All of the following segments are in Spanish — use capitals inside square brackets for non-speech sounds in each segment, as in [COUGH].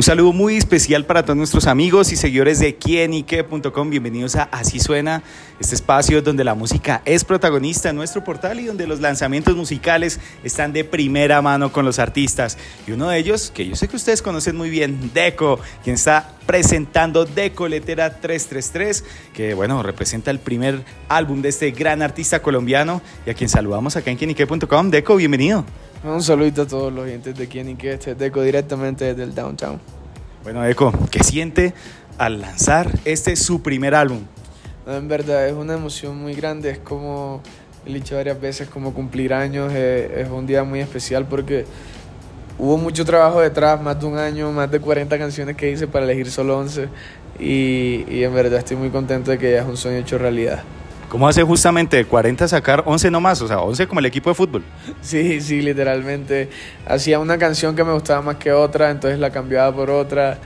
Un saludo muy especial para todos nuestros amigos y seguidores de quienique.com. Bienvenidos a Así Suena, este espacio donde la música es protagonista en nuestro portal y donde los lanzamientos musicales están de primera mano con los artistas. Y uno de ellos, que yo sé que ustedes conocen muy bien, Deco, quien está presentando Deco Letera 333, que bueno, representa el primer álbum de este gran artista colombiano y a quien saludamos acá en quienique.com. Deco, bienvenido. Un saludo a todos los oyentes de Quién y qué, este es Deco directamente desde el downtown. Bueno, Deco, ¿qué siente al lanzar este su primer álbum? en verdad es una emoción muy grande, es como he dicho varias veces, como cumplir años, es, un día muy especial porque hubo mucho trabajo detrás, más de un año, más de 40 canciones que hice para elegir solo 11 y, y en verdad estoy muy contento de que ya es un sueño hecho realidad. ¿Cómo hace justamente de 40 sacar 11 nomás? O sea, 11 como el equipo de fútbol. Sí, sí, literalmente. Hacía una canción que me gustaba más que otra, entonces la cambiaba por otra.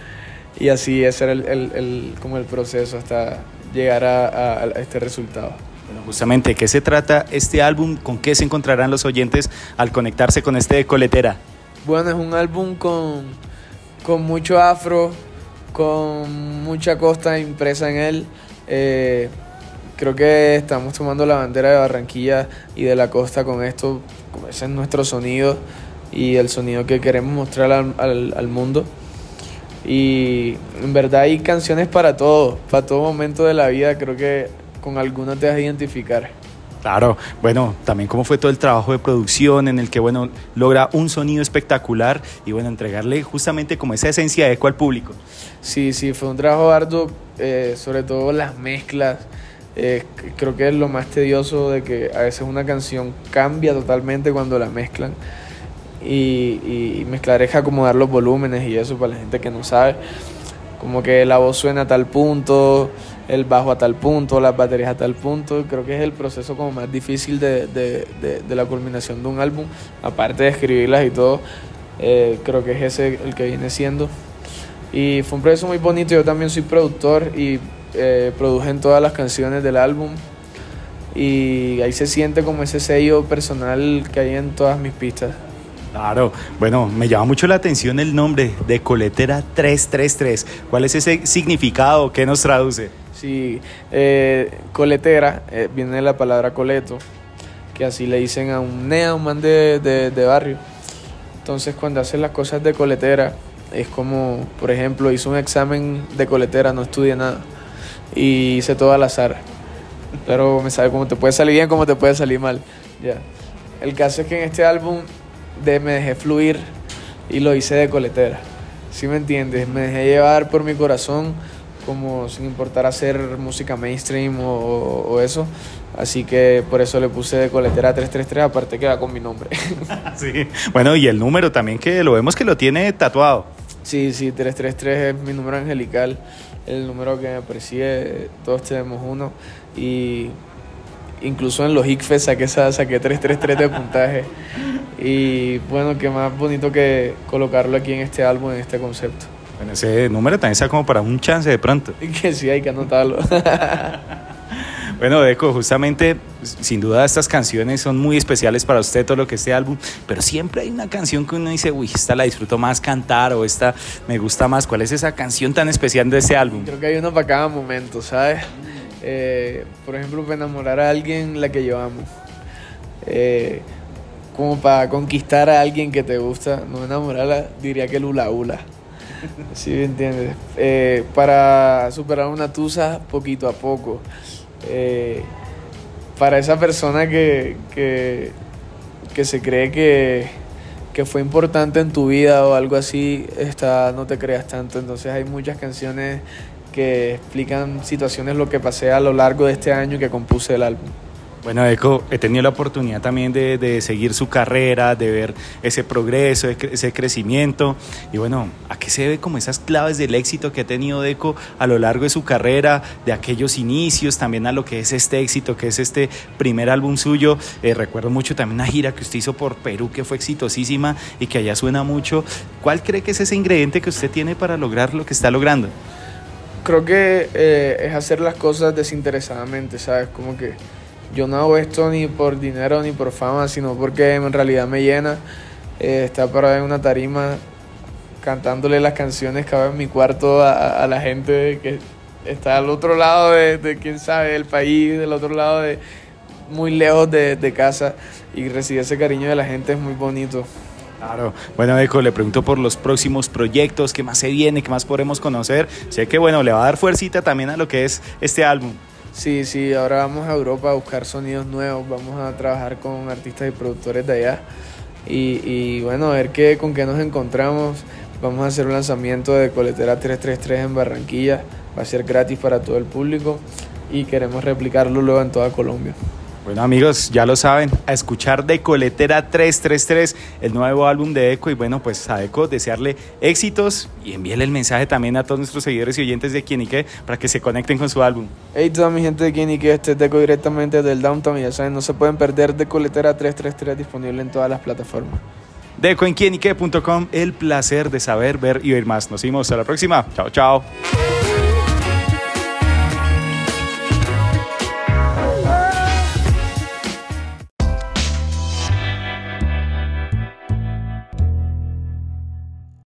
Y así ese era el, el, como el proceso hasta llegar a, a, este resultado. Bueno, justamente, ¿qué se trata este álbum? ¿Con qué se encontrarán los oyentes al conectarse con este de Coletera? Bueno, es un álbum con, con mucho afro, con mucha costa impresa en él. Eh, creo que estamos tomando la bandera de Barranquilla y de la costa con esto, ese es nuestro sonido y el sonido que queremos mostrar al, mundo. Y en verdad hay canciones para todo, para todo momento de la vida, creo que con algunas te vas a identificar. Claro, bueno, también cómo fue todo el trabajo de producción en el que, bueno, logra un sonido espectacular y, bueno, entregarle justamente como esa esencia de eco al público. Sí, sí, fue un trabajo arduo, eh, sobre todo las mezclas, eh, creo que es lo más tedioso de que a veces una canción cambia totalmente cuando la mezclan. Y, y mezclar es acomodar los volúmenes y eso para la gente que no sabe. Como que la voz suena a tal punto, el bajo a tal punto, las baterías a tal punto. Creo que es el proceso como más difícil de, de, de, la culminación de un álbum. Aparte de escribirlas y todo, eh, creo que es ese el que viene siendo. Y fue un proceso muy bonito. Yo también soy productor y eh, produjen todas las canciones del álbum y ahí se siente como ese sello personal que hay en todas mis pistas. Claro, bueno, me llama mucho la atención el nombre de Coletera 333. ¿Cuál es ese significado? ¿Qué nos traduce? Sí, eh, coletera eh, viene de la palabra coleto, que así le dicen a un nea, un man de, de, de barrio. Entonces, cuando hacen las cosas de coletera, es como, por ejemplo, hice un examen de coletera, no estudié nada y hice todo al azar. Pero me sabe cómo te puede salir bien, cómo te puede salir mal. Ya. El caso es que en este álbum de, me dejé fluir y lo hice de coletera. ¿Sí me entiendes? Me dejé llevar por mi corazón, como sin importar hacer música mainstream o, o eso. Así que por eso le puse de coletera 333, aparte que va con mi nombre. [LAUGHS] [LAUGHS] sí. Bueno, y el número también que lo vemos que lo tiene tatuado. Sí, sí, 333 es mi número angelical el número que me persigue, todos tenemos uno. Y incluso en los ICFES saqué, saqué 333 de puntaje. Y bueno, qué más bonito que colocarlo aquí en este álbum, en este concepto. Bueno, ese número también sea como para un chance de pronto. Y [LAUGHS] que sí, hay que anotarlo. [LAUGHS] Bueno, Deco, justamente, sin duda estas canciones son muy especiales para usted, todo lo que este álbum, pero siempre hay una canción que uno dice, uy, esta la disfruto más cantar o esta me gusta más. ¿Cuál es esa canción tan especial de este álbum? Creo que hay uno para cada momento, ¿sabes? Eh, por ejemplo, para enamorar a alguien, la que yo amo. Eh, como para conquistar a alguien que te gusta, no enamorarla, diría que Lula Ula. ¿Sí me entiendes? Eh, para superar una tusa poquito a poco. Eh, para esa persona que, que, se cree que, que, fue importante en tu vida o algo así, está, no te creas tanto. Entonces hay muchas canciones que explican situaciones, lo que pasé a lo largo de este año que compuse el álbum. Bueno, Eco, he tenido la oportunidad también de, seguir su carrera, de ver ese progreso, ese crecimiento. Y bueno, ¿a qué se debe como esas claves del éxito que ha tenido Deco a lo largo de su carrera, de aquellos inicios, también a lo que es este éxito, que es este primer álbum suyo? Eh, recuerdo mucho también una gira que usted hizo por Perú, que fue exitosísima y que allá suena mucho. ¿Cuál cree que es ese ingrediente que usted tiene para lograr lo que está logrando? Creo que eh, es hacer las cosas desinteresadamente, ¿sabes? Como que yo no hago esto ni por dinero ni por fama, sino porque en realidad me llena eh, estar para en una tarima cantándole las canciones que hago en mi cuarto a, la gente que está al otro lado de, quién sabe, del país, del otro lado de muy lejos de, de casa y recibir ese cariño de la gente es muy bonito. Claro. Bueno, Eco, le pregunto por los próximos proyectos, qué más se viene, qué más podremos conocer. Sé que, bueno, le va a dar fuercita también a lo que es este álbum. Sí, sí, ahora vamos a Europa a buscar sonidos nuevos, vamos a trabajar con artistas y productores de allá y, bueno, a ver qué, con qué nos encontramos. Vamos a hacer un lanzamiento de Coletera 333 en Barranquilla, va a ser gratis para todo el público y queremos replicarlo luego en toda Colombia. Bueno amigos, ya lo saben, a escuchar de Coletera 333, el nuevo álbum de Eco y bueno, pues a Eco desearle éxitos y envíele el mensaje también a todos nuestros seguidores y oyentes de Quienique para que se conecten con su álbum. Hey toda mi gente de Quienique, este es Deco directamente del Downtown y ya saben, no se pueden perder de Coletera 333 disponible en todas las plataformas. Deco en el placer de saber, ver y oír más. Nos vemos a la próxima. Chao, chao.